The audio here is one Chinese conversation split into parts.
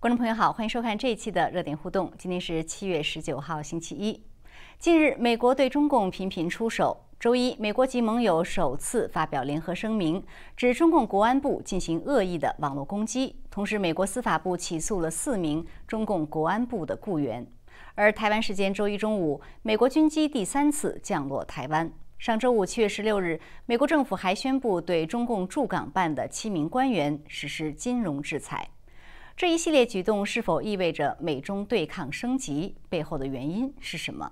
观众朋友好，欢迎收看这一期的热点互动。今天是七月十九号，星期一。近日，美国对中共频频出手。周一，美国及盟友首次发表联合声明，指中共国安部进行恶意的网络攻击。同时，美国司法部起诉了四名中共国安部的雇员。而台湾时间周一中午，美国军机第三次降落台湾。上周五，七月十六日，美国政府还宣布对中共驻港办的七名官员实施金融制裁。这一系列举动是否意味着美中对抗升级？背后的原因是什么？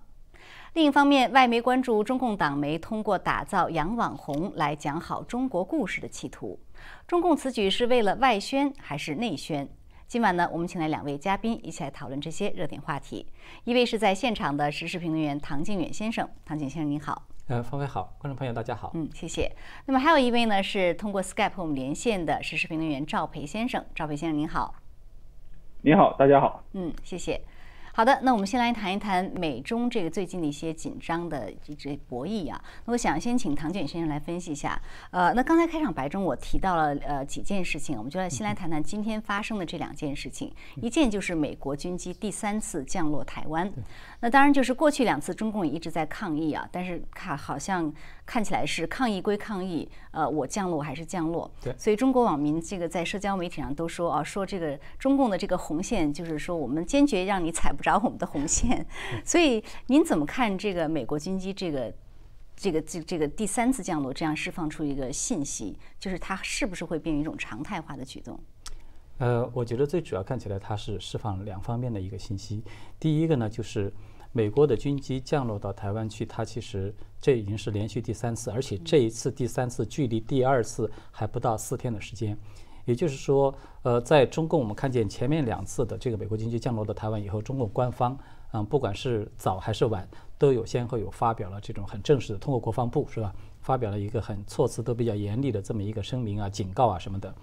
另一方面，外媒关注中共党媒通过打造洋网红来讲好中国故事的企图。中共此举是为了外宣还是内宣？今晚呢，我们请来两位嘉宾一起来讨论这些热点话题。一位是在现场的时事评论员唐靖远先生，唐景先生您好。呃，方飞好，观众朋友大家好。嗯，谢谢。那么还有一位呢是通过 Skype 和我们连线的时事评论员赵培先生，赵培先生您好。你好，大家好。嗯，谢谢。好的，那我们先来谈一谈美中这个最近的一些紧张的这这博弈啊。那我想先请唐卷先生来分析一下。呃，那刚才开场白中我提到了呃几件事情，我们就来先来谈谈今天发生的这两件事情。一件就是美国军机第三次降落台湾。那当然就是过去两次中共也一直在抗议啊，但是看好像看起来是抗议归抗议，呃，我降落还是降落。对。所以中国网民这个在社交媒体上都说啊，说这个中共的这个红线就是说我们坚决让你踩不着。找我们的红线，所以您怎么看这个美国军机这个这个这这个第三次降落，这样释放出一个信息，就是它是不是会变成一种常态化的举动？呃，我觉得最主要看起来它是释放两方面的一个信息。第一个呢，就是美国的军机降落到台湾去，它其实这已经是连续第三次，而且这一次第三次距离第二次还不到四天的时间。也就是说，呃，在中共我们看见前面两次的这个美国军机降落到台湾以后，中共官方，嗯，不管是早还是晚，都有先后有发表了这种很正式的，通过国防部是吧，发表了一个很措辞都比较严厉的这么一个声明啊、警告啊什么的，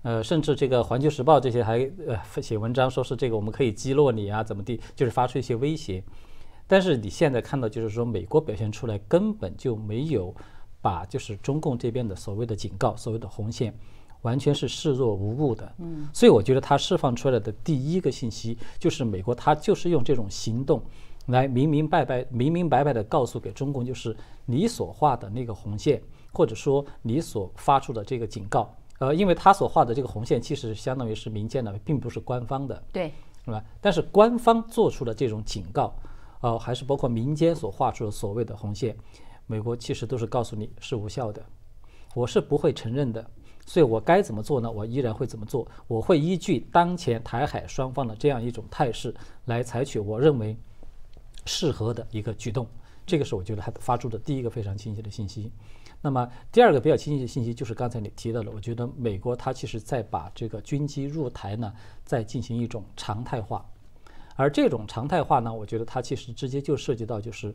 呃，甚至这个《环球时报》这些还呃写文章说是这个我们可以击落你啊，怎么地，就是发出一些威胁。但是你现在看到，就是说美国表现出来根本就没有把就是中共这边的所谓的警告、所谓的红线。完全是视若无物的，嗯，所以我觉得他释放出来的第一个信息就是美国，他就是用这种行动来明明白白、明明白白的告诉给中共，就是你所画的那个红线，或者说你所发出的这个警告，呃，因为他所画的这个红线其实相当于是民间的，并不是官方的，对，是吧？但是官方做出的这种警告，呃，还是包括民间所画出的所谓的红线，美国其实都是告诉你是无效的，我是不会承认的。所以我该怎么做呢？我依然会怎么做？我会依据当前台海双方的这样一种态势来采取我认为适合的一个举动。这个是我觉得他发出的第一个非常清晰的信息。那么第二个比较清晰的信息就是刚才你提到的，我觉得美国它其实在把这个军机入台呢，在进行一种常态化。而这种常态化呢，我觉得它其实直接就涉及到就是，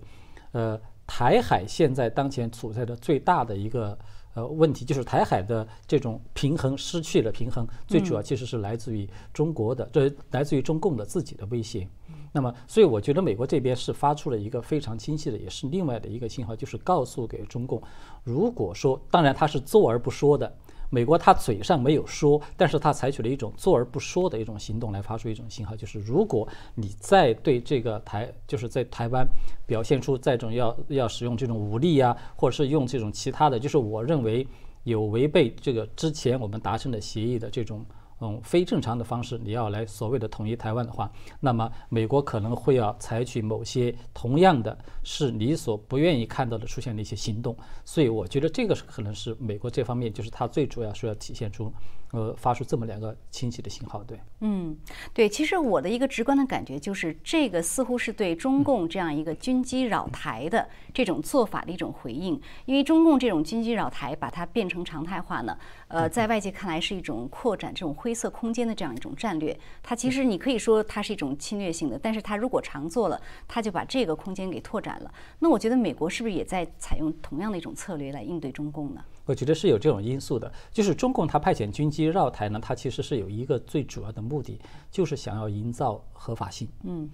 呃，台海现在当前处在的最大的一个。呃，问题就是台海的这种平衡失去了平衡，最主要其实是来自于中国的，这来自于中共的自己的威胁。那么，所以我觉得美国这边是发出了一个非常清晰的，也是另外的一个信号，就是告诉给中共，如果说，当然他是做而不说的。美国他嘴上没有说，但是他采取了一种做而不说的一种行动来发出一种信号，就是如果你再对这个台，就是在台湾表现出这种要要使用这种武力呀，或者是用这种其他的，就是我认为有违背这个之前我们达成的协议的这种。嗯，非正常的方式，你要来所谓的统一台湾的话，那么美国可能会要采取某些同样的是你所不愿意看到的出现的一些行动。所以我觉得这个是可能是美国这方面，就是它最主要是要体现出，呃，发出这么两个清晰的信号。对，嗯，对，其实我的一个直观的感觉就是，这个似乎是对中共这样一个军机扰台的这种做法的一种回应，因为中共这种军机扰台把它变成常态化呢，呃，在外界看来是一种扩展这种灰。色空间的这样一种战略，它其实你可以说它是一种侵略性的，但是它如果常做了，它就把这个空间给拓展了。那我觉得美国是不是也在采用同样的一种策略来应对中共呢？我觉得是有这种因素的，就是中共它派遣军机绕台呢，它其实是有一个最主要的目的，就是想要营造合法性。嗯。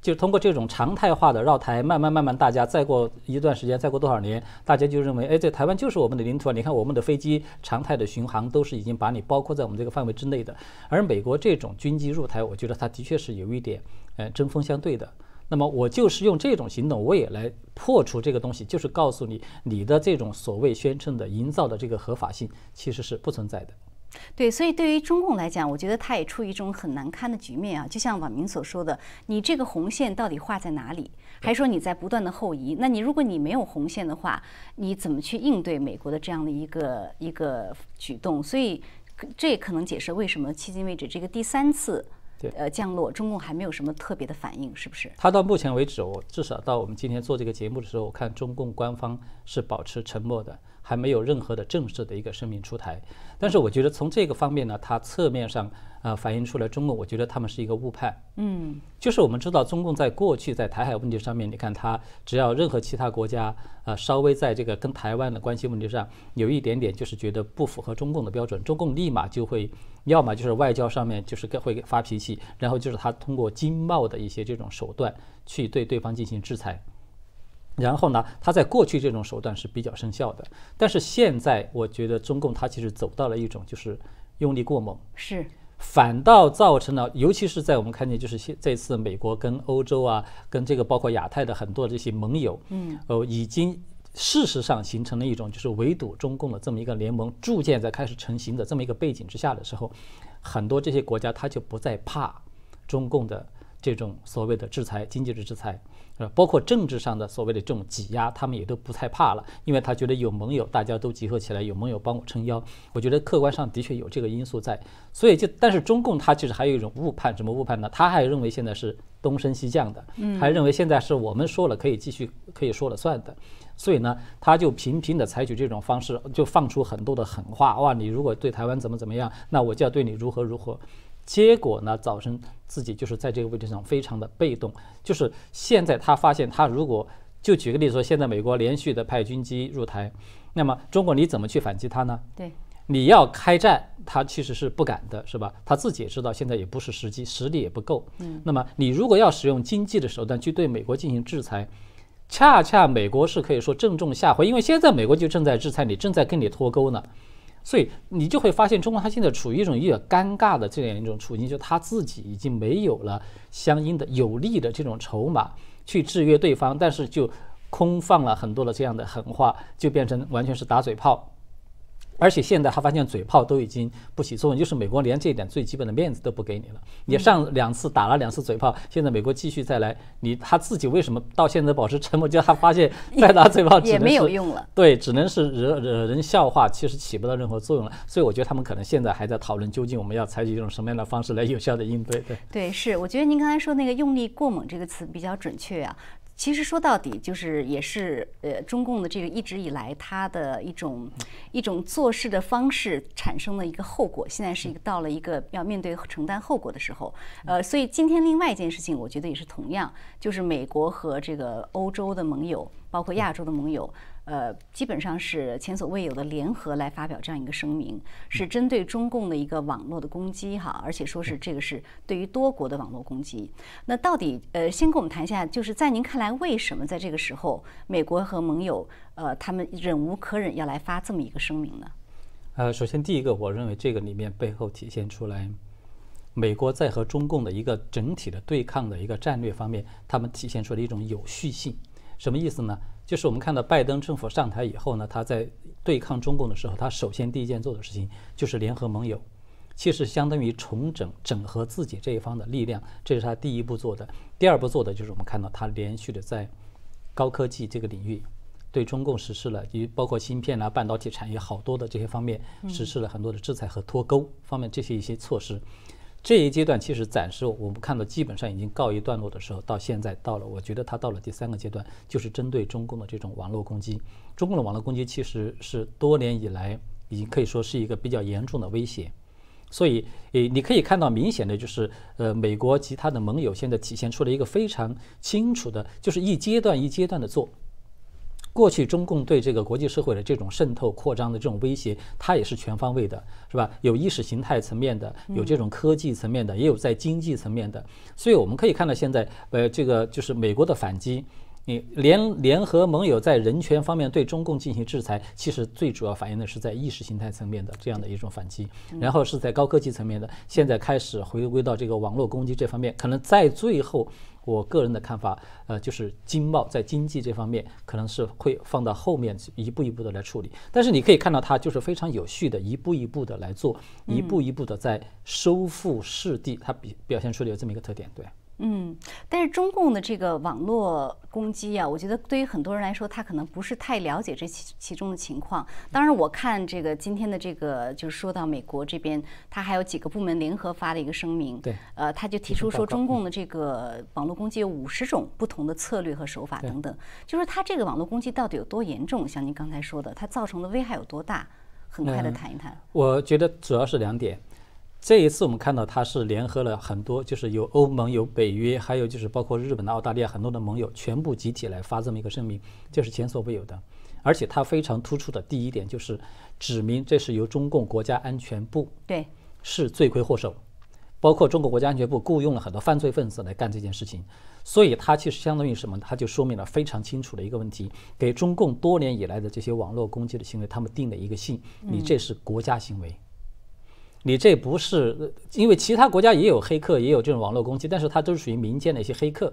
就通过这种常态化的绕台，慢慢慢慢，大家再过一段时间，再过多少年，大家就认为，哎，这台湾就是我们的领土啊！你看我们的飞机常态的巡航都是已经把你包括在我们这个范围之内的。而美国这种军机入台，我觉得它的确是有一点，呃，针锋相对的。那么我就是用这种行动，我也来破除这个东西，就是告诉你，你的这种所谓宣称的营造的这个合法性，其实是不存在的。对，所以对于中共来讲，我觉得他也处于一种很难堪的局面啊。就像网民所说的，你这个红线到底画在哪里？还说你在不断的后移。那你如果你没有红线的话，你怎么去应对美国的这样的一个一个举动？所以这也可能解释为什么迄今为止这个第三次呃降落，中共还没有什么特别的反应，是不是？他到目前为止，我至少到我们今天做这个节目的时候，我看中共官方是保持沉默的。还没有任何的正式的一个声明出台，但是我觉得从这个方面呢，它侧面上呃反映出来中共，我觉得他们是一个误判。嗯，就是我们知道中共在过去在台海问题上面，你看他只要任何其他国家呃稍微在这个跟台湾的关系问题上有一点点就是觉得不符合中共的标准，中共立马就会要么就是外交上面就是会发脾气，然后就是他通过经贸的一些这种手段去对对方进行制裁。然后呢，他在过去这种手段是比较生效的，但是现在我觉得中共他其实走到了一种就是用力过猛，是。反倒造成了，尤其是在我们看见就是现这次美国跟欧洲啊，跟这个包括亚太的很多这些盟友，嗯，呃，已经事实上形成了一种就是围堵中共的这么一个联盟，逐渐在开始成型的这么一个背景之下的时候，很多这些国家他就不再怕中共的这种所谓的制裁，经济的制裁。包括政治上的所谓的这种挤压，他们也都不太怕了，因为他觉得有盟友，大家都集合起来，有盟友帮我撑腰。我觉得客观上的确有这个因素在，所以就但是中共他其实还有一种误判，什么误判呢？他还认为现在是东升西降的，还认为现在是我们说了可以继续可以说了算的，所以呢，他就频频的采取这种方式，就放出很多的狠话，哇，你如果对台湾怎么怎么样，那我就要对你如何如何。结果呢，造成自己就是在这个位置上非常的被动。就是现在他发现，他如果就举个例子说，现在美国连续的派军机入台，那么中国你怎么去反击他呢？对，你要开战，他其实是不敢的，是吧？他自己也知道现在也不是时机，实力也不够。嗯，那么你如果要使用经济的手段去对美国进行制裁，恰恰美国是可以说正中下怀，因为现在美国就正在制裁你，正在跟你脱钩呢。所以你就会发现，中国它现在处于一种有点尴尬的这样一种处境，就它自己已经没有了相应的有利的这种筹码去制约对方，但是就空放了很多的这样的狠话，就变成完全是打嘴炮。而且现在他发现嘴炮都已经不起作用，就是美国连这一点最基本的面子都不给你了。你上两次打了两次嘴炮，现在美国继续再来，你他自己为什么到现在保持沉默？就他发现再打嘴炮也没有用了。对，只能是惹惹人笑话，其实起不到任何作用了。所以我觉得他们可能现在还在讨论，究竟我们要采取一种什么样的方式来有效的应对。对对，是，我觉得您刚才说那个“用力过猛”这个词比较准确啊。其实说到底，就是也是呃，中共的这个一直以来它的一种一种做事的方式产生的一个后果。现在是一个到了一个要面对承担后果的时候，呃，所以今天另外一件事情，我觉得也是同样，就是美国和这个欧洲的盟友，包括亚洲的盟友。呃，基本上是前所未有的联合来发表这样一个声明，是针对中共的一个网络的攻击哈，而且说是这个是对于多国的网络攻击。那到底呃，先跟我们谈一下，就是在您看来，为什么在这个时候，美国和盟友呃，他们忍无可忍要来发这么一个声明呢？呃，首先第一个，我认为这个里面背后体现出来，美国在和中共的一个整体的对抗的一个战略方面，他们体现出了一种有序性。什么意思呢？就是我们看到拜登政府上台以后呢，他在对抗中共的时候，他首先第一件做的事情就是联合盟友，其实相当于重整、整合自己这一方的力量，这是他第一步做的。第二步做的就是我们看到他连续的在高科技这个领域对中共实施了，包括芯片啊、半导体产业好多的这些方面实施了很多的制裁和脱钩方面这些一些措施。这一阶段其实暂时我们看到基本上已经告一段落的时候，到现在到了，我觉得它到了第三个阶段，就是针对中共的这种网络攻击。中共的网络攻击其实是多年以来已经可以说是一个比较严重的威胁。所以，诶，你可以看到明显的就是，呃，美国及他的盟友现在体现出了一个非常清楚的，就是一阶段一阶段的做。过去中共对这个国际社会的这种渗透扩张的这种威胁，它也是全方位的，是吧？有意识形态层面的，有这种科技层面的，也有在经济层面的。所以我们可以看到，现在呃，这个就是美国的反击。你联联合盟友在人权方面对中共进行制裁，其实最主要反映的是在意识形态层面的这样的一种反击，然后是在高科技层面的，现在开始回归到这个网络攻击这方面，可能在最后，我个人的看法，呃，就是经贸在经济这方面可能是会放到后面一步一步的来处理，但是你可以看到它就是非常有序的，一步一步的来做，一步一步的在收复失地，它比表现出了有这么一个特点，对。嗯，但是中共的这个网络攻击啊，我觉得对于很多人来说，他可能不是太了解这其其中的情况。当然，我看这个今天的这个，就是说到美国这边，他还有几个部门联合发的一个声明，对，呃，他就提出说，中共的这个网络攻击有五十种不同的策略和手法等等，就是他这个网络攻击到底有多严重？像您刚才说的，它造成的危害有多大？很快的谈一谈。我觉得主要是两点。这一次我们看到，它是联合了很多，就是有欧盟、有北约，还有就是包括日本的、澳大利亚很多的盟友，全部集体来发这么一个声明，这是前所未有的。而且它非常突出的第一点就是指明这是由中共国家安全部对是罪魁祸首，包括中国国家安全部雇佣了很多犯罪分子来干这件事情，所以它其实相当于什么？它就说明了非常清楚的一个问题，给中共多年以来的这些网络攻击的行为，他们定了一个性：你这是国家行为。你这不是，因为其他国家也有黑客，也有这种网络攻击，但是它都是属于民间的一些黑客，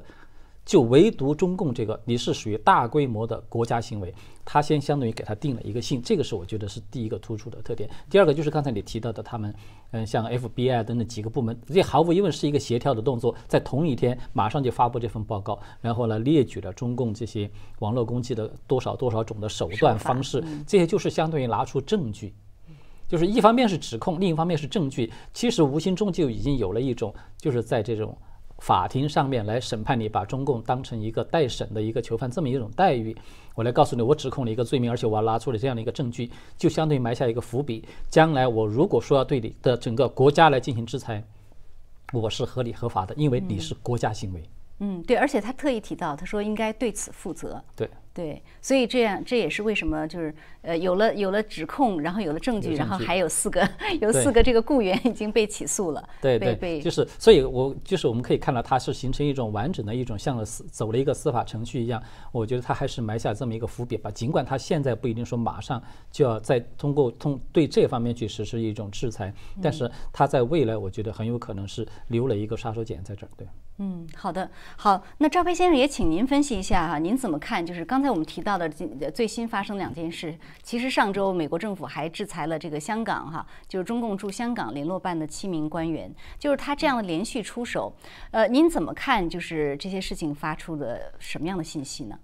就唯独中共这个，你是属于大规模的国家行为，它先相当于给它定了一个性，这个是我觉得是第一个突出的特点。第二个就是刚才你提到的，他们，嗯，像 FBI 等等几个部门，这毫无疑问是一个协调的动作，在同一天马上就发布这份报告，然后呢列举了中共这些网络攻击的多少多少种的手段方式，这些就是相当于拿出证据。就是一方面是指控，另一方面是证据。其实无形中就已经有了一种，就是在这种法庭上面来审判你，把中共当成一个待审的一个囚犯这么一种待遇。我来告诉你，我指控了一个罪名，而且我拿出了这样的一个证据，就相当于埋下一个伏笔。将来我如果说要对你的整个国家来进行制裁，我是合理合法的，因为你是国家行为。嗯，对，而且他特意提到，他说应该对此负责。对。对，所以这样这也是为什么就是呃有了有了指控，然后有了证据，然后还有四个 有四个这个雇员已经被起诉了。对对对，就是所以，我就是我们可以看到，它是形成一种完整的一种像司走了一个司法程序一样。我觉得他还是埋下这么一个伏笔吧。尽管他现在不一定说马上就要再通过通对这方面去实施一种制裁，但是他在未来，我觉得很有可能是留了一个杀手锏在这儿。对，嗯，好的，好，那赵飞先生也请您分析一下哈，您怎么看？就是刚才。我们提到的最新发生两件事，其实上周美国政府还制裁了这个香港哈，就是中共驻香港联络办的七名官员，就是他这样的连续出手，呃，您怎么看？就是这些事情发出的什么样的信息呢？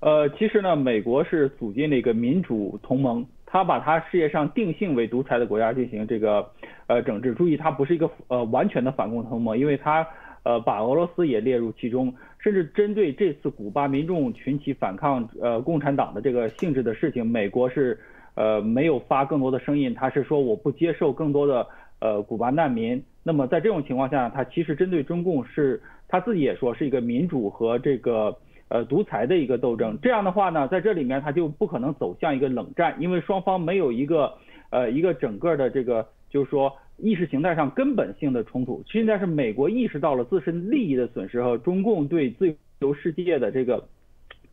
呃，其实呢，美国是组建了一个民主同盟，他把他世界上定性为独裁的国家进行这个呃整治。注意，它不是一个呃完全的反共同盟，因为它呃把俄罗斯也列入其中。甚至针对这次古巴民众群起反抗呃共产党的这个性质的事情，美国是呃没有发更多的声音，他是说我不接受更多的呃古巴难民。那么在这种情况下，他其实针对中共是他自己也说是一个民主和这个呃独裁的一个斗争。这样的话呢，在这里面他就不可能走向一个冷战，因为双方没有一个呃一个整个的这个就是说。意识形态上根本性的冲突，现在是美国意识到了自身利益的损失和中共对自由世界的这个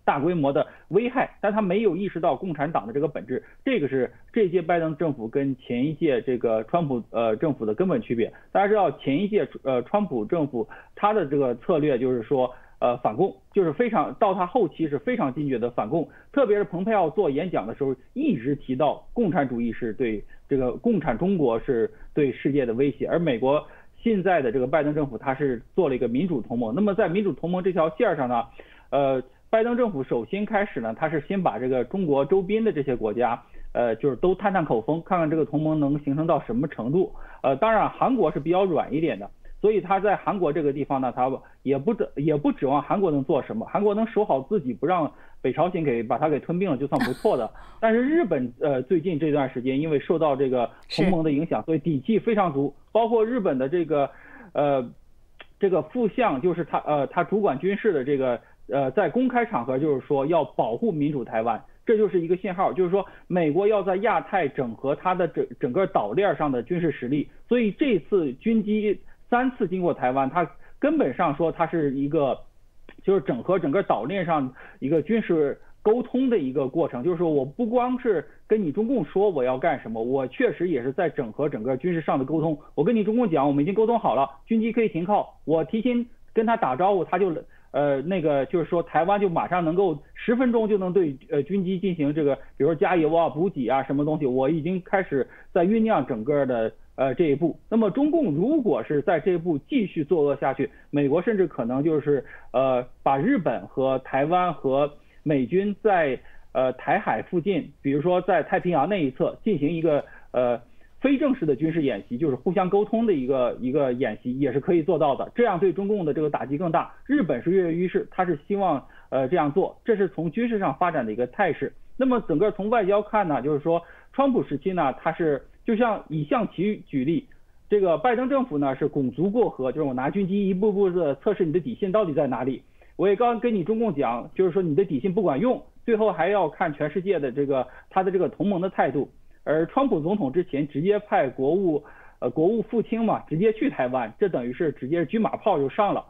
大规模的危害，但他没有意识到共产党的这个本质，这个是这届拜登政府跟前一届这个川普呃政府的根本区别。大家知道前一届呃川普政府他的这个策略就是说。呃，反共就是非常到他后期是非常坚决的反共，特别是蓬佩奥做演讲的时候，一直提到共产主义是对这个共产中国是对世界的威胁。而美国现在的这个拜登政府，他是做了一个民主同盟。那么在民主同盟这条线上呢，呃，拜登政府首先开始呢，他是先把这个中国周边的这些国家，呃，就是都探探口风，看看这个同盟能形成到什么程度。呃，当然韩国是比较软一点的。所以他在韩国这个地方呢，他也不指也不指望韩国能做什么，韩国能守好自己，不让北朝鲜给把他给吞并了，就算不错的。但是日本呃最近这段时间，因为受到这个同盟的影响，所以底气非常足。包括日本的这个呃这个副相，就是他呃他主管军事的这个呃在公开场合就是说要保护民主台湾，这就是一个信号，就是说美国要在亚太整合它的整整个岛链上的军事实力。所以这次军机三次经过台湾，它根本上说它是一个就是整合整个岛链上一个军事。沟通的一个过程，就是说我不光是跟你中共说我要干什么，我确实也是在整合整个军事上的沟通。我跟你中共讲，我们已经沟通好了，军机可以停靠，我提前跟他打招呼，他就呃那个就是说台湾就马上能够十分钟就能对呃军机进行这个，比如说加油啊、补给啊什么东西，我已经开始在酝酿整个的呃这一步。那么中共如果是在这一步继续作恶下去，美国甚至可能就是呃把日本和台湾和美军在呃台海附近，比如说在太平洋那一侧进行一个呃非正式的军事演习，就是互相沟通的一个一个演习，也是可以做到的。这样对中共的这个打击更大。日本是跃跃欲试，他是希望呃这样做，这是从军事上发展的一个态势。那么整个从外交看呢，就是说川普时期呢，他是就像以象棋举例，这个拜登政府呢是拱足过河，就是我拿军机一步步的测试你的底线到底在哪里。我也刚跟你中共讲，就是说你的底线不管用，最后还要看全世界的这个他的这个同盟的态度。而川普总统之前直接派国务呃国务副卿嘛，直接去台湾，这等于是直接军马炮就上了。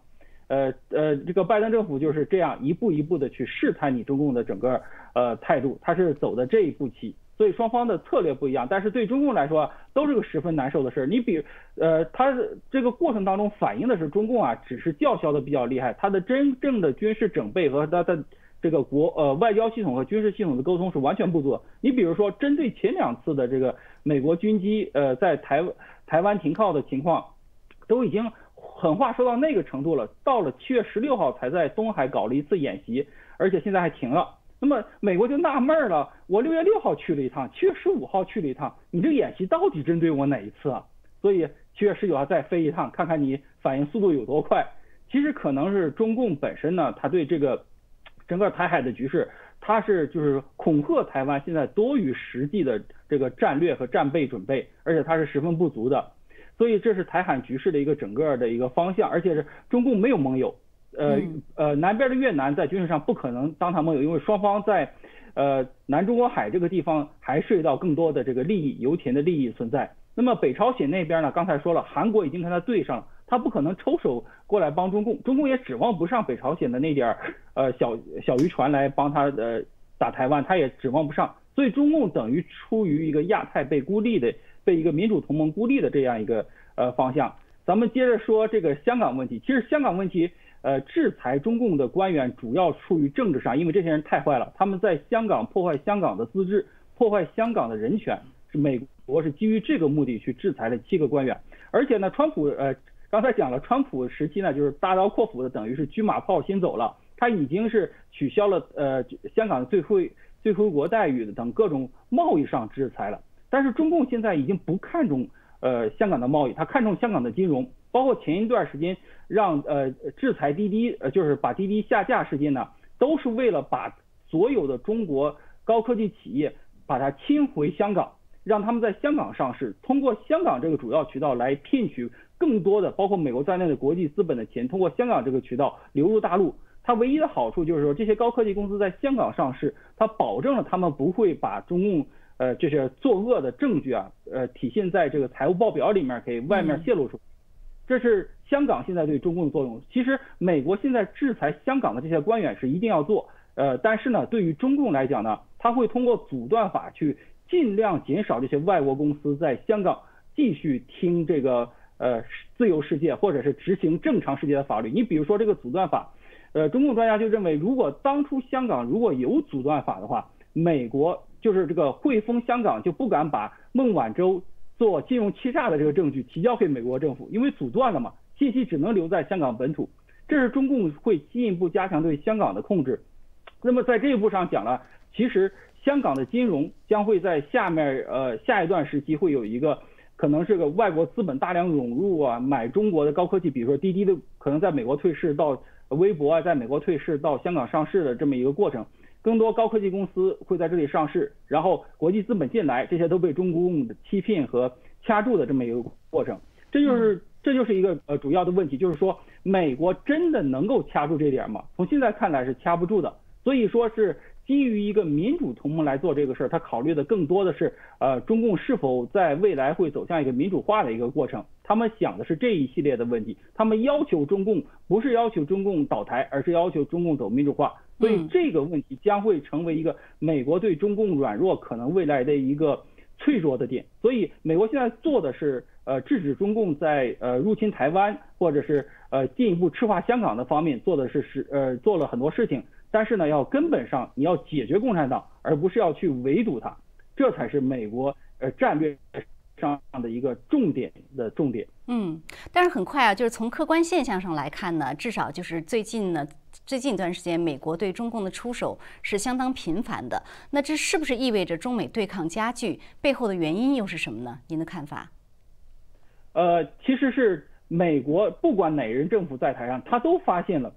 呃呃，这个拜登政府就是这样一步一步的去试探你中共的整个呃态度，他是走的这一步棋。所以双方的策略不一样，但是对中共来说都是个十分难受的事儿。你比，呃，他这个过程当中反映的是中共啊，只是叫嚣的比较厉害，他的真正的军事整备和他的这个国呃外交系统和军事系统的沟通是完全不足。你比如说，针对前两次的这个美国军机呃在台台湾停靠的情况，都已经狠话说到那个程度了，到了七月十六号才在东海搞了一次演习，而且现在还停了。那么美国就纳闷了，我六月六号去了一趟，七月十五号去了一趟，你这演习到底针对我哪一次啊？所以七月十九号再飞一趟，看看你反应速度有多快。其实可能是中共本身呢，他对这个整个台海的局势，他是就是恐吓台湾现在多于实际的这个战略和战备准备，而且他是十分不足的。所以这是台海局势的一个整个的一个方向，而且是中共没有盟友。呃呃，南边的越南在军事上不可能当他盟友，因为双方在呃南中国海这个地方还涉及到更多的这个利益、油田的利益存在。那么北朝鲜那边呢，刚才说了，韩国已经跟他对上了，他不可能抽手过来帮中共，中共也指望不上北朝鲜的那点儿呃小小渔船来帮他呃打台湾，他也指望不上。所以中共等于出于一个亚太被孤立的、被一个民主同盟孤立的这样一个呃方向。咱们接着说这个香港问题，其实香港问题。呃，制裁中共的官员主要出于政治上，因为这些人太坏了，他们在香港破坏香港的自治，破坏香港的人权，是美国是基于这个目的去制裁了七个官员。而且呢，川普呃刚才讲了，川普时期呢就是大刀阔斧的，等于是车马炮先走了，他已经是取消了呃香港的最惠最惠国待遇等各种贸易上制裁了。但是中共现在已经不看重呃香港的贸易，他看重香港的金融。包括前一段时间让呃制裁滴滴，呃就是把滴滴下架事件呢，都是为了把所有的中国高科技企业把它亲回香港，让他们在香港上市，通过香港这个主要渠道来骗取更多的包括美国在内的国际资本的钱，通过香港这个渠道流入大陆。它唯一的好处就是说，这些高科技公司在香港上市，它保证了他们不会把中共呃这些作恶的证据啊，呃体现在这个财务报表里面给外面泄露出。这是香港现在对中共的作用。其实美国现在制裁香港的这些官员是一定要做，呃，但是呢，对于中共来讲呢，他会通过阻断法去尽量减少这些外国公司在香港继续听这个呃自由世界或者是执行正常世界的法律。你比如说这个阻断法，呃，中共专家就认为，如果当初香港如果有阻断法的话，美国就是这个汇丰香港就不敢把孟晚舟。做金融欺诈的这个证据提交给美国政府，因为阻断了嘛，信息只能留在香港本土。这是中共会进一步加强对香港的控制。那么在这一步上讲了，其实香港的金融将会在下面呃下一段时期会有一个可能是个外国资本大量涌入啊，买中国的高科技，比如说滴滴的可能在美国退市到微博啊，在美国退市到香港上市的这么一个过程。更多高科技公司会在这里上市，然后国际资本进来，这些都被中共的欺骗和掐住的这么一个过程。这就是这就是一个呃主要的问题，就是说美国真的能够掐住这点吗？从现在看来是掐不住的，所以说是基于一个民主同盟来做这个事儿，他考虑的更多的是呃中共是否在未来会走向一个民主化的一个过程，他们想的是这一系列的问题，他们要求中共不是要求中共倒台，而是要求中共走民主化，所以这个问题将会成为一个美国对中共软弱可能未来的一个。脆弱的点，所以美国现在做的是，呃，制止中共在呃入侵台湾，或者是呃进一步赤化香港的方面做的是是呃做了很多事情，但是呢，要根本上你要解决共产党，而不是要去围堵它，这才是美国呃战略上的一个重点的重点。嗯，但是很快啊，就是从客观现象上来看呢，至少就是最近呢。最近一段时间，美国对中共的出手是相当频繁的。那这是不是意味着中美对抗加剧？背后的原因又是什么呢？您的看法？呃，其实是美国不管哪人政府在台上，他都发现了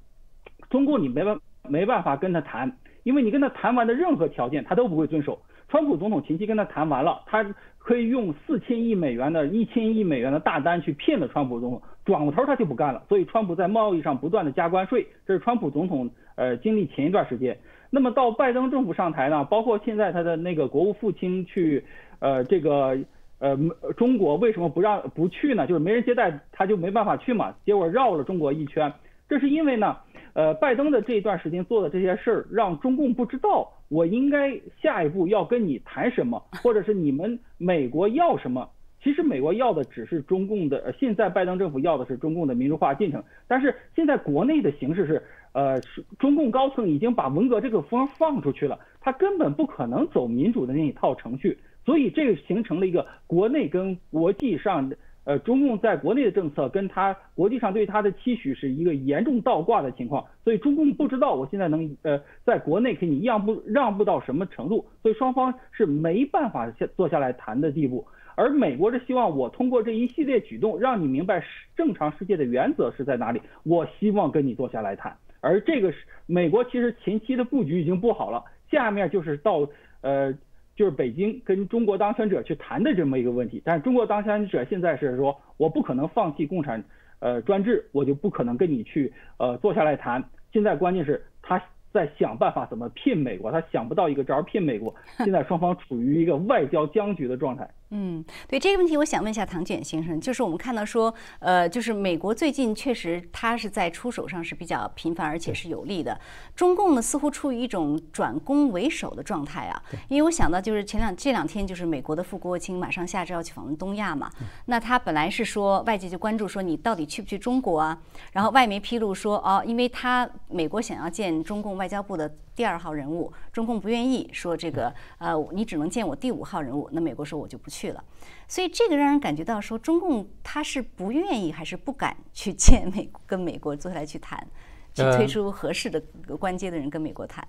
中共你没办没办法跟他谈，因为你跟他谈完的任何条件他都不会遵守。川普总统前期跟他谈完了，他可以用四千亿美元的一千亿美元的大单去骗了川普总统。转过头他就不干了，所以川普在贸易上不断的加关税，这是川普总统呃经历前一段时间。那么到拜登政府上台呢，包括现在他的那个国务副卿去呃这个呃中国为什么不让不去呢？就是没人接待，他就没办法去嘛。结果绕了中国一圈，这是因为呢呃拜登的这一段时间做的这些事儿，让中共不知道我应该下一步要跟你谈什么，或者是你们美国要什么。其实美国要的只是中共的，现在拜登政府要的是中共的民主化进程。但是现在国内的形势是，呃，是中共高层已经把文革这个风放出去了，他根本不可能走民主的那一套程序，所以这个形成了一个国内跟国际上的，呃，中共在国内的政策跟他国际上对他的期许是一个严重倒挂的情况。所以中共不知道我现在能，呃，在国内给你让步让步到什么程度，所以双方是没办法下坐下来谈的地步。而美国是希望我通过这一系列举动，让你明白正常世界的原则是在哪里。我希望跟你坐下来谈。而这个是美国其实前期的布局已经布好了，下面就是到呃就是北京跟中国当权者去谈的这么一个问题。但是中国当权者现在是说，我不可能放弃共产呃专制，我就不可能跟你去呃坐下来谈。现在关键是他。在想办法怎么骗美国，他想不到一个招骗美国。现在双方处于一个外交僵局的状态。嗯，对这个问题，我想问一下唐卷先生，就是我们看到说，呃，就是美国最近确实他是在出手上是比较频繁，而且是有利的。中共呢，似乎处于一种转攻为守的状态啊。因为我想到就是前两这两天，就是美国的副国务卿马上下周要去访问东亚嘛。那他本来是说外界就关注说你到底去不去中国啊？然后外媒披露说，哦，因为他美国想要见中共外交部的。第二号人物，中共不愿意说这个，呃，你只能见我第五号人物。那美国说我就不去了，所以这个让人感觉到说，中共他是不愿意还是不敢去见美跟美国坐下来去谈，去推出合适的关接的人跟美国谈。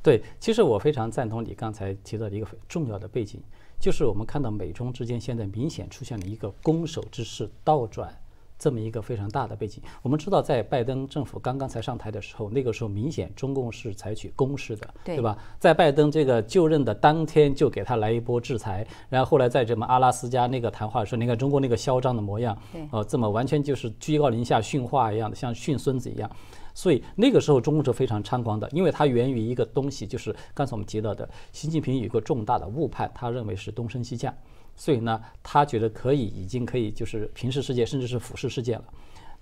对，其实我非常赞同你刚才提到的一个重要的背景，就是我们看到美中之间现在明显出现了一个攻守之势倒转。这么一个非常大的背景，我们知道，在拜登政府刚刚才上台的时候，那个时候明显中共是采取攻势的，对吧？在拜登这个就任的当天就给他来一波制裁，然后后来在这么阿拉斯加那个谈话说，你看中国那个嚣张的模样，哦，这么完全就是居高临下训话一样的，像训孙子一样。所以那个时候中共是非常猖狂的，因为它源于一个东西，就是刚才我们提到的，习近平有一个重大的误判，他认为是东升西降。所以呢，他觉得可以，已经可以就是平视世界，甚至是俯视世界了。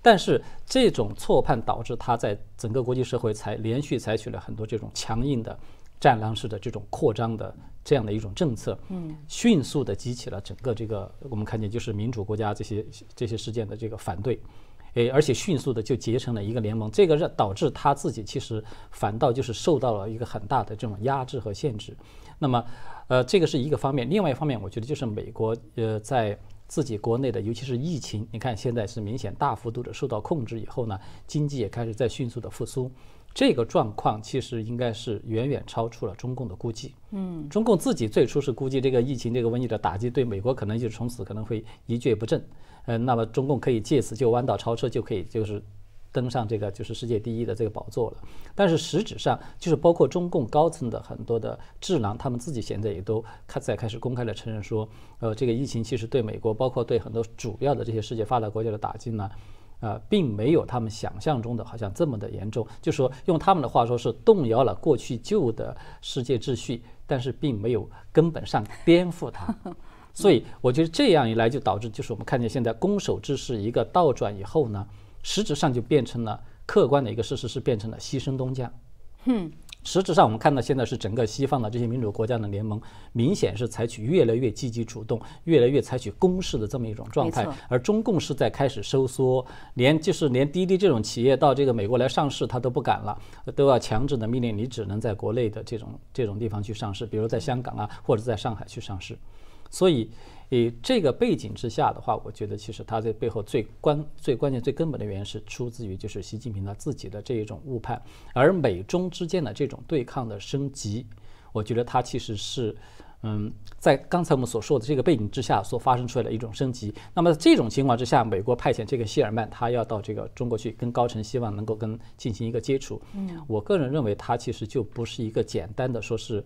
但是这种错判导致他在整个国际社会才连续采取了很多这种强硬的战狼式的这种扩张的这样的一种政策，嗯，迅速的激起了整个这个我们看见就是民主国家这些这些事件的这个反对，诶，而且迅速的就结成了一个联盟，这个让导致他自己其实反倒就是受到了一个很大的这种压制和限制。那么。呃，这个是一个方面，另外一方面，我觉得就是美国呃在自己国内的，尤其是疫情，你看现在是明显大幅度的受到控制以后呢，经济也开始在迅速的复苏，这个状况其实应该是远远超出了中共的估计。嗯，中共自己最初是估计这个疫情这个瘟疫的打击对美国可能就从此可能会一蹶不振，呃，那么中共可以借此就弯道超车，就可以就是登上这个就是世界第一的这个宝座了。但是实质上，就是包括中共高层的很多的智囊，他们自己现在也都开在开始公开的承认说，呃，这个疫情其实对美国，包括对很多主要的这些世界发达国家的打击呢，呃，并没有他们想象中的好像这么的严重。就说用他们的话说，是动摇了过去旧的世界秩序，但是并没有根本上颠覆它。所以我觉得这样一来，就导致就是我们看见现在攻守之势一个倒转以后呢，实质上就变成了客观的一个事实，是变成了牺牲东家。嗯，实质上我们看到现在是整个西方的这些民主国家的联盟，明显是采取越来越积极主动，越来越采取攻势的这么一种状态。而中共是在开始收缩，连就是连滴滴这种企业到这个美国来上市，他都不敢了，都要强制的命令你只能在国内的这种这种地方去上市，比如在香港啊或者在上海去上市。所以，以这个背景之下的话，我觉得其实它在背后最关、最关键、最根本的原因是出自于就是习近平他自己的这一种误判，而美中之间的这种对抗的升级，我觉得它其实是，嗯，在刚才我们所说的这个背景之下所发生出来的一种升级。那么这种情况之下，美国派遣这个谢尔曼，他要到这个中国去跟高层，希望能够跟进行一个接触。嗯，我个人认为，他其实就不是一个简单的说是。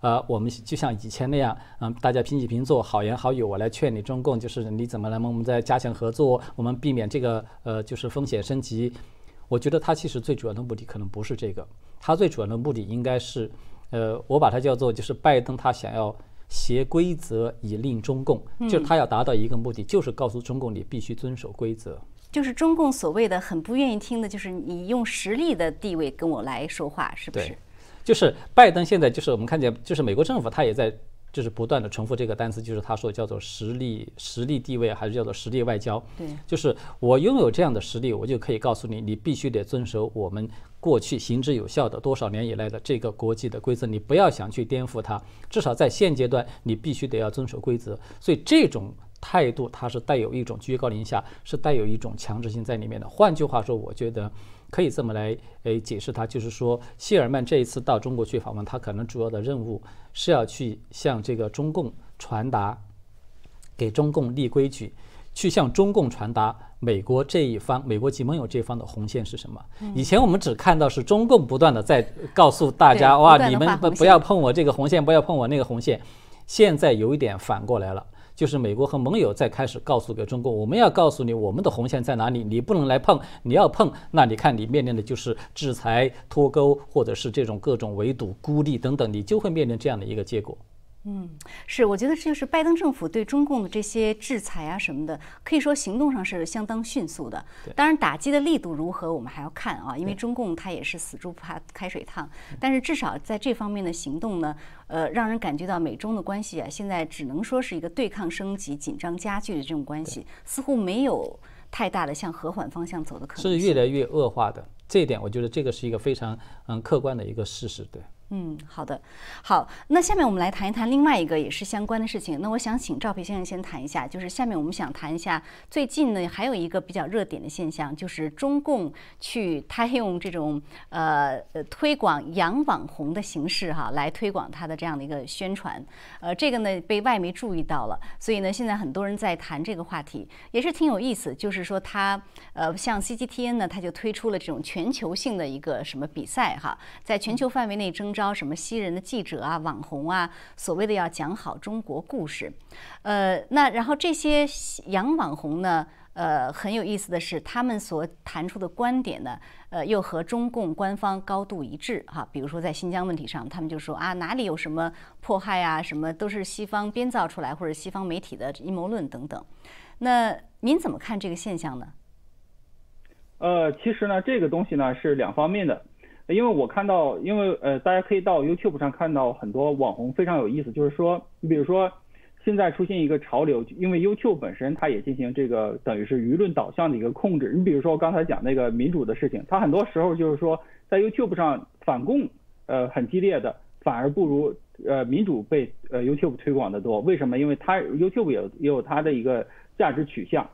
呃，我们就像以前那样，嗯，大家平起平坐，好言好语，我来劝你中共，就是你怎么来我们再加强合作，我们避免这个呃，就是风险升级。我觉得他其实最主要的目的可能不是这个，他最主要的目的应该是，呃，我把它叫做就是拜登他想要挟规则以令中共，就是他要达到一个目的，就是告诉中共你必须遵守规则。就是中共所谓的很不愿意听的，就是你用实力的地位跟我来说话，是不是？就是拜登现在就是我们看见，就是美国政府他也在就是不断的重复这个单词，就是他说叫做实力实力地位还是叫做实力外交？对，就是我拥有这样的实力，我就可以告诉你，你必须得遵守我们过去行之有效的多少年以来的这个国际的规则，你不要想去颠覆它，至少在现阶段你必须得要遵守规则。所以这种态度它是带有一种居高临下，是带有一种强制性在里面的。换句话说，我觉得。可以这么来诶解释它，就是说谢尔曼这一次到中国去访问，他可能主要的任务是要去向这个中共传达，给中共立规矩，去向中共传达美国这一方、美国及盟友这一方的红线是什么。以前我们只看到是中共不断的在告诉大家，哇，你们不不要碰我这个红线，不要碰我那个红线。现在有一点反过来了。就是美国和盟友在开始告诉给中国，我们要告诉你我们的红线在哪里，你不能来碰，你要碰，那你看你面临的就是制裁、脱钩，或者是这种各种围堵、孤立等等，你就会面临这样的一个结果。嗯，是，我觉得这就是拜登政府对中共的这些制裁啊什么的，可以说行动上是相当迅速的。当然打击的力度如何，我们还要看啊，因为中共它也是死猪不怕开水烫。但是至少在这方面的行动呢，呃，让人感觉到美中的关系啊，现在只能说是一个对抗升级、紧张加剧的这种关系，似乎没有太大的向和缓方向走的可能。是越来越恶化的，这一点我觉得这个是一个非常嗯客观的一个事实，对。嗯，好的，好，那下面我们来谈一谈另外一个也是相关的事情。那我想请赵培先生先谈一下，就是下面我们想谈一下最近呢还有一个比较热点的现象，就是中共去他用这种呃推广洋网红的形式哈来推广他的这样的一个宣传，呃这个呢被外媒注意到了，所以呢现在很多人在谈这个话题，也是挺有意思。就是说他呃像 CGTN 呢他就推出了这种全球性的一个什么比赛哈，在全球范围内征。招什么吸人的记者啊、网红啊，所谓的要讲好中国故事，呃，那然后这些洋网红呢，呃，很有意思的是，他们所谈出的观点呢，呃，又和中共官方高度一致哈。比如说在新疆问题上，他们就说啊，哪里有什么迫害啊，什么都是西方编造出来或者西方媒体的阴谋论等等。那您怎么看这个现象呢？呃，其实呢，这个东西呢是两方面的。因为我看到，因为呃，大家可以到 YouTube 上看到很多网红非常有意思，就是说，你比如说，现在出现一个潮流，因为 YouTube 本身它也进行这个等于是舆论导向的一个控制。你比如说刚才讲那个民主的事情，它很多时候就是说在 YouTube 上反共呃很激烈的，反而不如呃民主被呃 YouTube 推广的多。为什么？因为它 YouTube 有也有它的一个价值取向，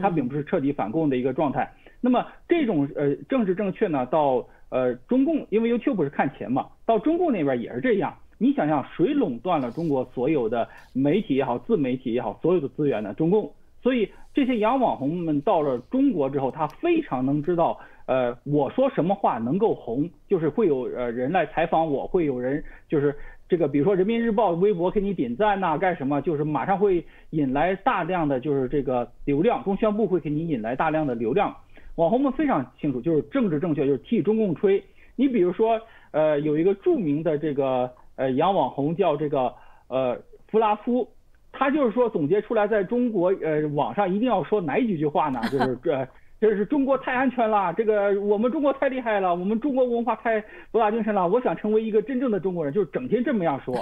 它并不是彻底反共的一个状态。那么这种呃政治正确呢，到呃，中共因为 YouTube 是看钱嘛，到中共那边也是这样。你想想，谁垄断了中国所有的媒体也好，自媒体也好，所有的资源呢？中共。所以这些洋网红们到了中国之后，他非常能知道，呃，我说什么话能够红，就是会有呃人来采访我，会有人就是这个，比如说人民日报微博给你点赞呐，干什么，就是马上会引来大量的就是这个流量，中宣部会给你引来大量的流量。网红们非常清楚，就是政治正确，就是替中共吹。你比如说，呃，有一个著名的这个呃洋网红叫这个呃弗拉夫。他就是说，总结出来，在中国呃网上一定要说哪几句话呢？就是这，这是中国太安全了，这个我们中国太厉害了，我们中国文化太博大精深了。我想成为一个真正的中国人，就是整天这么样说，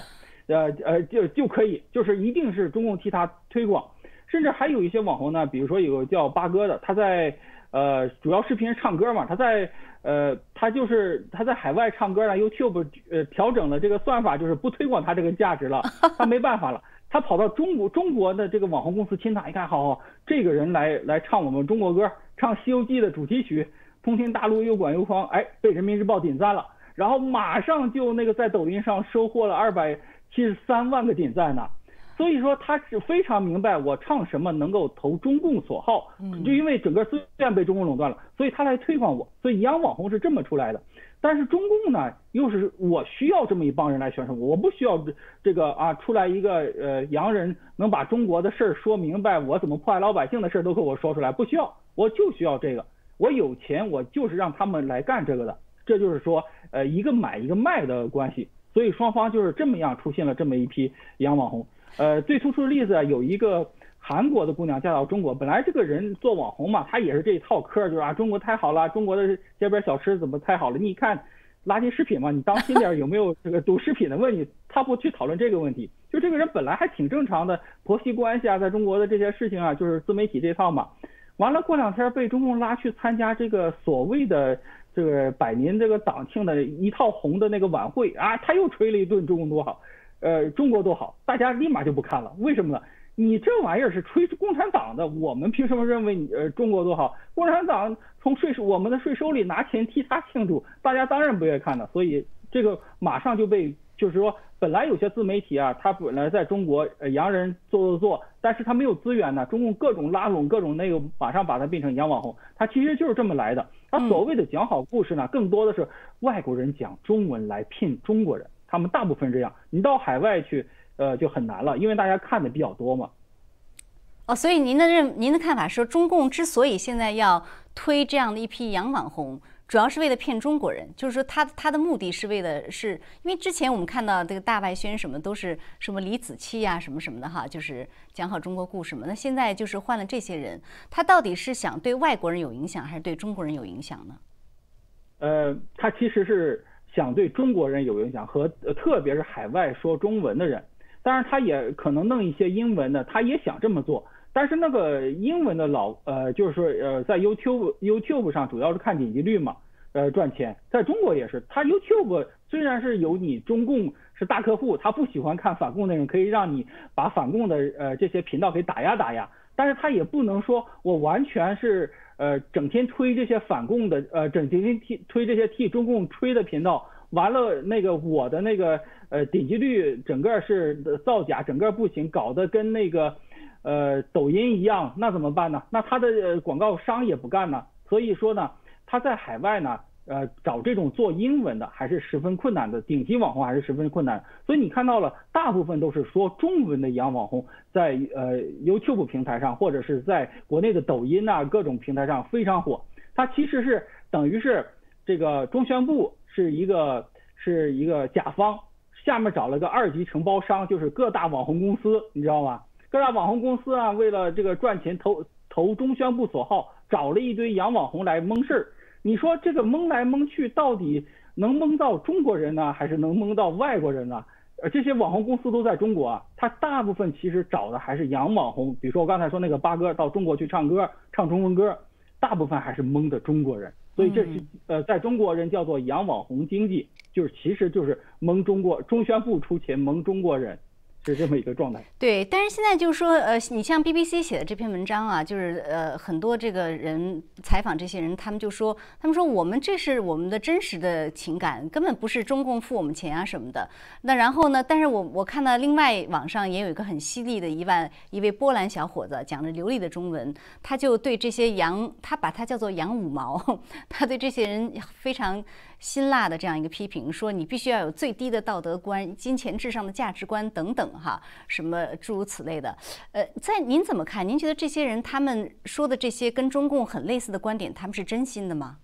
呃呃就就可以，就是一定是中共替他推广。甚至还有一些网红呢，比如说有个叫八哥的，他在呃主要视频唱歌嘛，他在呃他就是他在海外唱歌呢，YouTube 呃调整了这个算法，就是不推广他这个价值了，他没办法了。他跑到中国中国的这个网红公司亲他，一看，好好，这个人来来唱我们中国歌，唱《西游记》的主题曲，通天大路又广又宽，哎，被人民日报点赞了，然后马上就那个在抖音上收获了二百七十三万个点赞呢。所以说他是非常明白我唱什么能够投中共所好，就因为整个资源被中共垄断了，所以他来推广我，所以洋网红是这么出来的。但是中共呢，又是我需要这么一帮人来宣传我，我不需要这个啊，出来一个呃洋人能把中国的事儿说明白，我怎么破坏老百姓的事儿都给我说出来，不需要，我就需要这个，我有钱，我就是让他们来干这个的，这就是说呃一个买一个卖的关系，所以双方就是这么样出现了这么一批洋网红，呃最突出的例子有一个。韩国的姑娘嫁到中国，本来这个人做网红嘛，她也是这一套嗑，就是啊，中国太好了，中国的街边小吃怎么太好了？你看垃圾食品嘛，你当心点，有没有这个毒食品的问题？他不去讨论这个问题，就这个人本来还挺正常的，婆媳关系啊，在中国的这些事情啊，就是自媒体这套嘛。完了过两天被中共拉去参加这个所谓的这个百年这个党庆的一套红的那个晚会啊，他又吹了一顿中共多好，呃，中国多好，大家立马就不看了，为什么呢？你这玩意儿是吹共产党的，我们凭什么认为你呃中国多好？共产党从税收我们的税收里拿钱替他庆祝，大家当然不愿意看的。所以这个马上就被就是说，本来有些自媒体啊，他本来在中国呃洋人做做做，但是他没有资源呢，中共各种拉拢各种那个，马上把他变成洋网红，他其实就是这么来的。他所谓的讲好故事呢，更多的是外国人讲中文来骗中国人，他们大部分这样。你到海外去。呃，就很难了，因为大家看的比较多嘛。哦，所以您的认，您的看法说，中共之所以现在要推这样的一批洋网红，主要是为了骗中国人，就是说他他的目的是为了，是因为之前我们看到这个大外宣什么都是什么李子柒呀，什么什么的哈，就是讲好中国故事嘛。那现在就是换了这些人，他到底是想对外国人有影响，还是对中国人有影响呢？呃，他其实是想对中国人有影响，和特别是海外说中文的人。当然，他也可能弄一些英文的，他也想这么做。但是那个英文的老呃，就是说呃，在 YouTube YouTube 上主要是看点击率嘛，呃赚钱。在中国也是，他 YouTube 虽然是有你中共是大客户，他不喜欢看反共内容，可以让你把反共的呃这些频道给打压打压。但是他也不能说我完全是呃整天推这些反共的呃整天替推这些替中共吹的频道。完了，那个我的那个呃点击率整个是造假，整个不行，搞得跟那个呃抖音一样，那怎么办呢？那他的广告商也不干呢。所以说呢，他在海外呢，呃找这种做英文的还是十分困难的，顶级网红还是十分困难。所以你看到了，大部分都是说中文的洋网红，在呃 YouTube 平台上，或者是在国内的抖音啊各种平台上非常火。它其实是等于是这个中宣部。是一个是一个甲方，下面找了个二级承包商，就是各大网红公司，你知道吗？各大网红公司啊，为了这个赚钱投投中宣部所好，找了一堆洋网红来蒙事儿。你说这个蒙来蒙去，到底能蒙到中国人呢，还是能蒙到外国人呢？呃，这些网红公司都在中国啊，他大部分其实找的还是洋网红，比如说我刚才说那个八哥到中国去唱歌，唱中文歌，大部分还是蒙的中国人。所以这是呃，在中国人叫做洋网红经济，就是其实就是蒙中国中宣部出钱蒙中国人，是这么一个状态。对，但是现在就是说，呃，你像 BBC 写的这篇文章啊，就是呃，很多这个人采访这些人，他们就说，他们说我们这是我们的真实的情感，根本不是中共付我们钱啊什么的。那然后呢？但是我我看到另外网上也有一个很犀利的一万一位波兰小伙子，讲着流利的中文，他就对这些洋，他把他叫做洋五毛，他对这些人非常。辛辣的这样一个批评，说你必须要有最低的道德观、金钱至上的价值观等等，哈，什么诸如此类的。呃，在您怎么看？您觉得这些人他们说的这些跟中共很类似的观点，他们是真心的吗？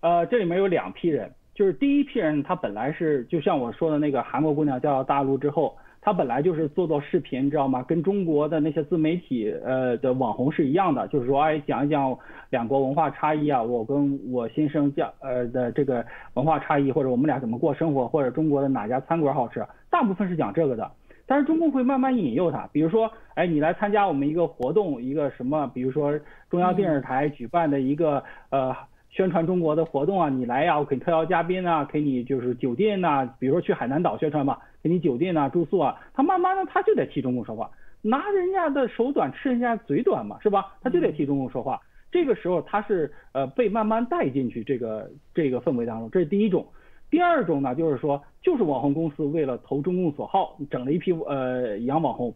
呃，这里面有两批人，就是第一批人，他本来是就像我说的那个韩国姑娘嫁到大陆之后。他本来就是做做视频，知道吗？跟中国的那些自媒体呃的网红是一样的，就是说，哎，讲一讲两国文化差异啊，我跟我新生讲呃的这个文化差异，或者我们俩怎么过生活，或者中国的哪家餐馆好吃，大部分是讲这个的。但是中共会慢慢引诱他，比如说，哎，你来参加我们一个活动，一个什么，比如说中央电视台举办的一个呃。宣传中国的活动啊，你来呀，我给你特邀嘉宾啊，给你就是酒店呐，比如说去海南岛宣传吧，给你酒店呐、住宿啊，他慢慢的他就得替中共说话，拿人家的手短，吃人家嘴短嘛，是吧？他就得替中共说话。这个时候他是呃被慢慢带进去这个这个氛围当中，这是第一种。第二种呢，就是说就是网红公司为了投中共所好，整了一批呃洋网红，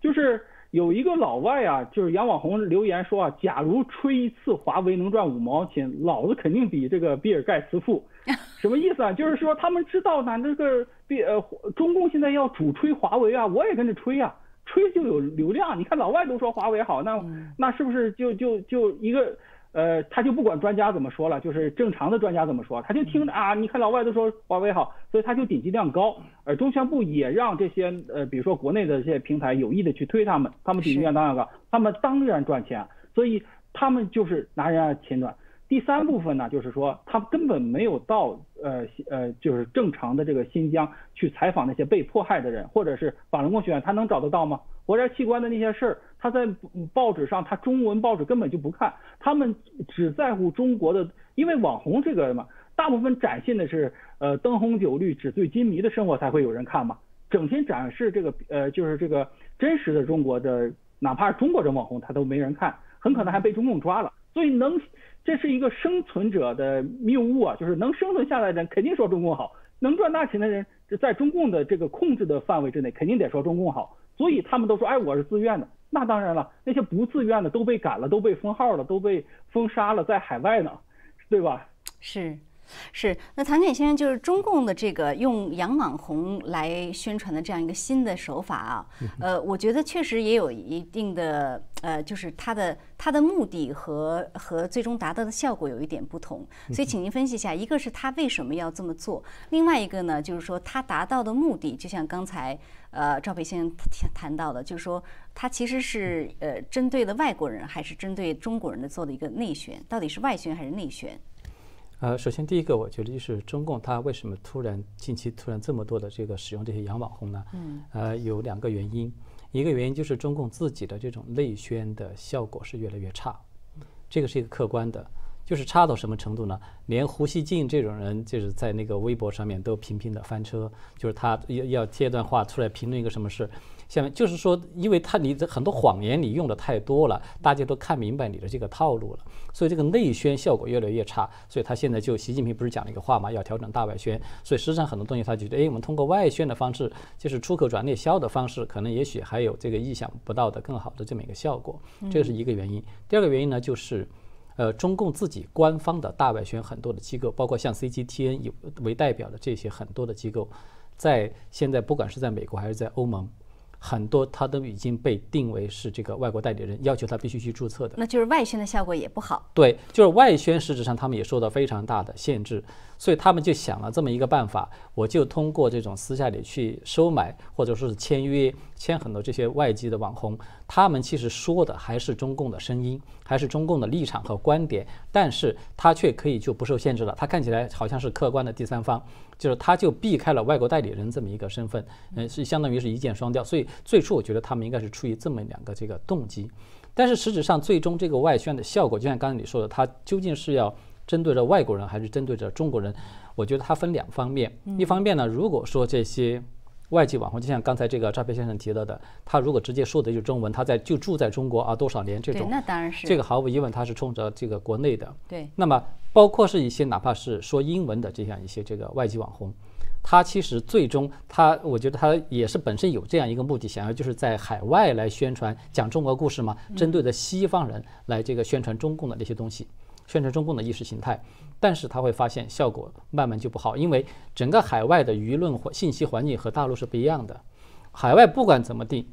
就是。有一个老外啊，就是杨网红留言说啊，假如吹一次华为能赚五毛钱，老子肯定比这个比尔盖茨富。什么意思啊？就是说他们知道呢，这个比呃中共现在要主吹华为啊，我也跟着吹啊，吹就有流量。你看老外都说华为好，那那是不是就就就一个？呃，他就不管专家怎么说了，就是正常的专家怎么说，他就听着啊。你看老外都说华为好，所以他就点击量高。而中宣部也让这些呃，比如说国内的这些平台有意的去推他们，他们点击量当然高，他们当然赚钱。所以他们就是拿人家钱赚。第三部分呢，就是说他根本没有到呃呃，就是正常的这个新疆去采访那些被迫害的人，或者是法轮功学员，他能找得到吗？国家器官的那些事儿，他在报纸上，他中文报纸根本就不看，他们只在乎中国的，因为网红这个嘛，大部分展现的是呃灯红酒绿、纸醉金迷的生活才会有人看嘛，整天展示这个呃就是这个真实的中国的，哪怕是中国人网红，他都没人看，很可能还被中共抓了，所以能。这是一个生存者的谬误啊，就是能生存下来的人肯定说中共好，能赚大钱的人在中共的这个控制的范围之内，肯定得说中共好，所以他们都说，哎，我是自愿的。那当然了，那些不自愿的都被赶了，都被封号了，都被封杀了，在海外呢，对吧？是。是，那唐建先生就是中共的这个用洋网红来宣传的这样一个新的手法啊，呃，我觉得确实也有一定的呃，就是它的它的目的和和最终达到的效果有一点不同，所以请您分析一下，一个是他为什么要这么做，另外一个呢，就是说他达到的目的，就像刚才呃赵培先生谈到的，就是说他其实是呃针对的外国人还是针对中国人的做的一个内宣，到底是外宣还是内宣？呃，首先第一个，我觉得就是中共它为什么突然近期突然这么多的这个使用这些洋网红呢？嗯，呃，有两个原因，一个原因就是中共自己的这种内宣的效果是越来越差，这个是一个客观的，就是差到什么程度呢？连胡锡进这种人就是在那个微博上面都频频的翻车，就是他要要贴段话出来评论一个什么事。下面就是说，因为他你的很多谎言你用的太多了，大家都看明白你的这个套路了，所以这个内宣效果越来越差。所以他现在就习近平不是讲了一个话嘛，要调整大外宣。所以实际上很多东西他觉得，哎，我们通过外宣的方式，就是出口转内销的方式，可能也许还有这个意想不到的更好的这么一个效果。这是一个原因。第二个原因呢，就是，呃，中共自己官方的大外宣很多的机构，包括像 CGTN 有为代表的这些很多的机构，在现在不管是在美国还是在欧盟。很多他都已经被定为是这个外国代理人，要求他必须去注册的。那就是外宣的效果也不好。对，就是外宣，实质上他们也受到非常大的限制，所以他们就想了这么一个办法，我就通过这种私下里去收买或者说是签约，签很多这些外籍的网红，他们其实说的还是中共的声音，还是中共的立场和观点，但是他却可以就不受限制了，他看起来好像是客观的第三方。就是他就避开了外国代理人这么一个身份，嗯，是相当于是一箭双雕。所以最初我觉得他们应该是出于这么两个这个动机，但是实质上最终这个外宣的效果，就像刚才你说的，它究竟是要针对着外国人还是针对着中国人？我觉得它分两方面。一方面呢，如果说这些外籍网红，就像刚才这个诈骗先生提到的，他如果直接说的就是中文，他在就住在中国啊多少年这，种，那当然是这个毫无疑问他是冲着这个国内的。对，那么包括是一些哪怕是说英文的这样一些这个外籍网红，他其实最终他，我觉得他也是本身有这样一个目的，想要就是在海外来宣传讲中国故事嘛，针对的西方人来这个宣传中共的那些东西，宣传中共的意识形态。但是他会发现效果慢慢就不好，因为整个海外的舆论或信息环境和大陆是不一样的。海外不管怎么定，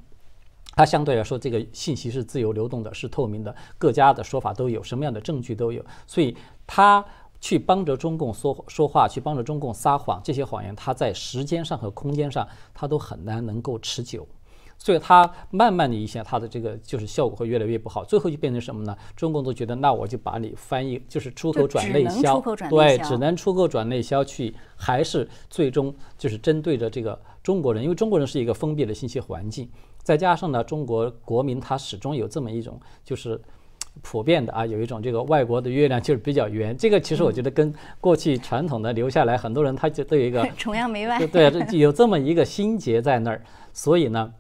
它相对来说这个信息是自由流动的，是透明的，各家的说法都有，什么样的证据都有，所以他去帮着中共说说话，去帮着中共撒谎，这些谎言他在时间上和空间上他都很难能够持久。所以它慢慢的一些，它的这个就是效果会越来越不好，最后就变成什么呢？中共都觉得，那我就把你翻译，就是出口转内销，对，只能出口转内销去，还是最终就是针对着这个中国人，因为中国人是一个封闭的信息环境，再加上呢，中国国民他始终有这么一种就是普遍的啊，有一种这个外国的月亮就是比较圆，这个其实我觉得跟过去传统的留下来，很多人他就都有一个 崇洋媚外，对，有这么一个心结在那儿，所以呢。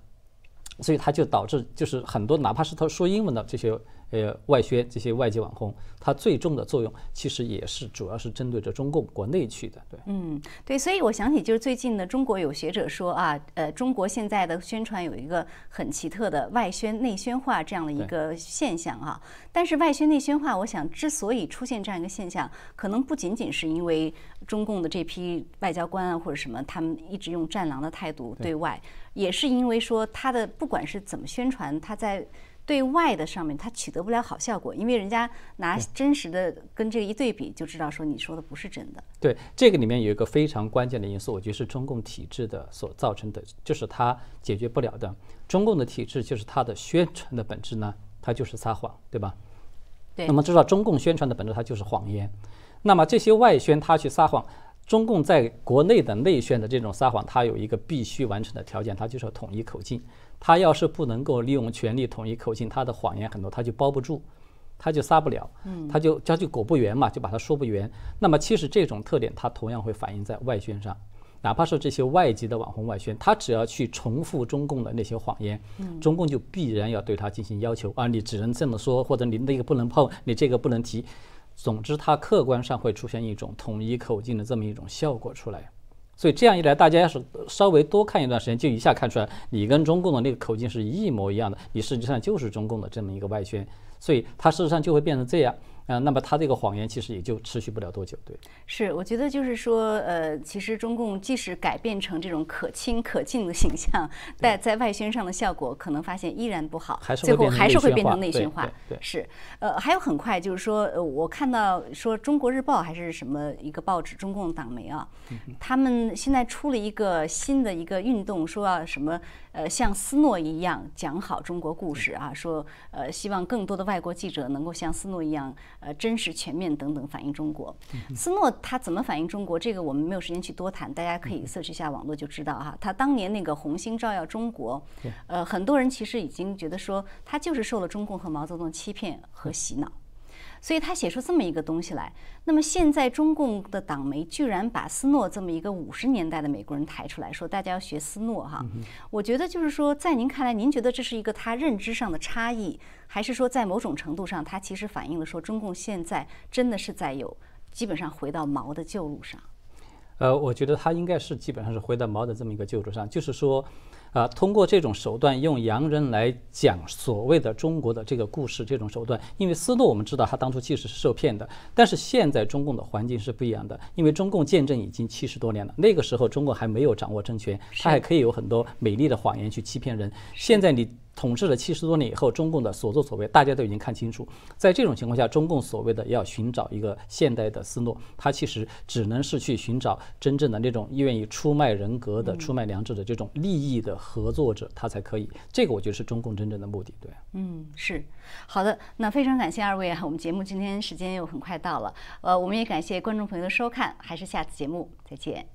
所以它就导致，就是很多哪怕是他说英文的这些呃外宣这些外籍网红，它最终的作用其实也是主要是针对着中共国内去的，对。嗯，对，所以我想起就是最近呢，中国有学者说啊，呃，中国现在的宣传有一个很奇特的外宣内宣化这样的一个现象啊。但是外宣内宣化，我想之所以出现这样一个现象，可能不仅仅是因为中共的这批外交官啊或者什么，他们一直用战狼的态度对外。也是因为说他的不管是怎么宣传，他在对外的上面他取得不了好效果，因为人家拿真实的跟这个一对比，就知道说你说的不是真的。对，这个里面有一个非常关键的因素，我觉得是中共体制的所造成的，就是它解决不了的。中共的体制就是它的宣传的本质呢，它就是撒谎，对吧？对。那么知道中共宣传的本质，它就是谎言。那么这些外宣他去撒谎。中共在国内的内宣的这种撒谎，它有一个必须完成的条件，它就是要统一口径。它要是不能够利用权力统一口径，它的谎言很多，它就包不住，它就撒不了，它就它就裹不圆嘛，就把它说不圆。那么其实这种特点，它同样会反映在外宣上，哪怕是这些外籍的网红外宣，他只要去重复中共的那些谎言，中共就必然要对他进行要求啊，你只能这么说，或者你那个不能碰，你这个不能提。总之，它客观上会出现一种统一口径的这么一种效果出来，所以这样一来，大家要是稍微多看一段时间，就一下看出来，你跟中共的那个口径是一模一样的，你实际上就是中共的这么一个外宣，所以它事实上就会变成这样。啊，那么他这个谎言其实也就持续不了多久，对。是，我觉得就是说，呃，其实中共即使改变成这种可亲可敬的形象，但在外宣上的效果可能发现依然不好，最后还是会变成内宣化。对，是。呃，还有很快就是说，呃，我看到说《中国日报》还是什么一个报纸，中共党媒啊，他们现在出了一个新的一个运动，说要什么。呃，像斯诺一样讲好中国故事啊，说呃，希望更多的外国记者能够像斯诺一样，呃，真实、全面等等反映中国。斯诺他怎么反映中国？这个我们没有时间去多谈，大家可以 search 一下网络就知道哈。他当年那个红星照耀中国，呃，很多人其实已经觉得说他就是受了中共和毛泽东欺骗和洗脑。所以他写出这么一个东西来，那么现在中共的党媒居然把斯诺这么一个五十年代的美国人抬出来，说大家要学斯诺哈。我觉得就是说，在您看来，您觉得这是一个他认知上的差异，还是说在某种程度上，他其实反映了说中共现在真的是在有基本上回到毛的旧路上？呃，我觉得他应该是基本上是回到毛的这么一个旧路上，就是说。啊，通过这种手段，用洋人来讲所谓的中国的这个故事，这种手段，因为思路我们知道他当初其实是受骗的，但是现在中共的环境是不一样的，因为中共建政已经七十多年了，那个时候中共还没有掌握政权，他还可以有很多美丽的谎言去欺骗人，现在你。统治了七十多年以后，中共的所作所为，大家都已经看清楚。在这种情况下，中共所谓的要寻找一个现代的思路，他其实只能是去寻找真正的那种愿意出卖人格的、出卖良知的这种利益的合作者，他才可以。这个我觉得是中共真正的目的。对，嗯，是好的。那非常感谢二位啊，我们节目今天时间又很快到了。呃，我们也感谢观众朋友的收看，还是下次节目再见。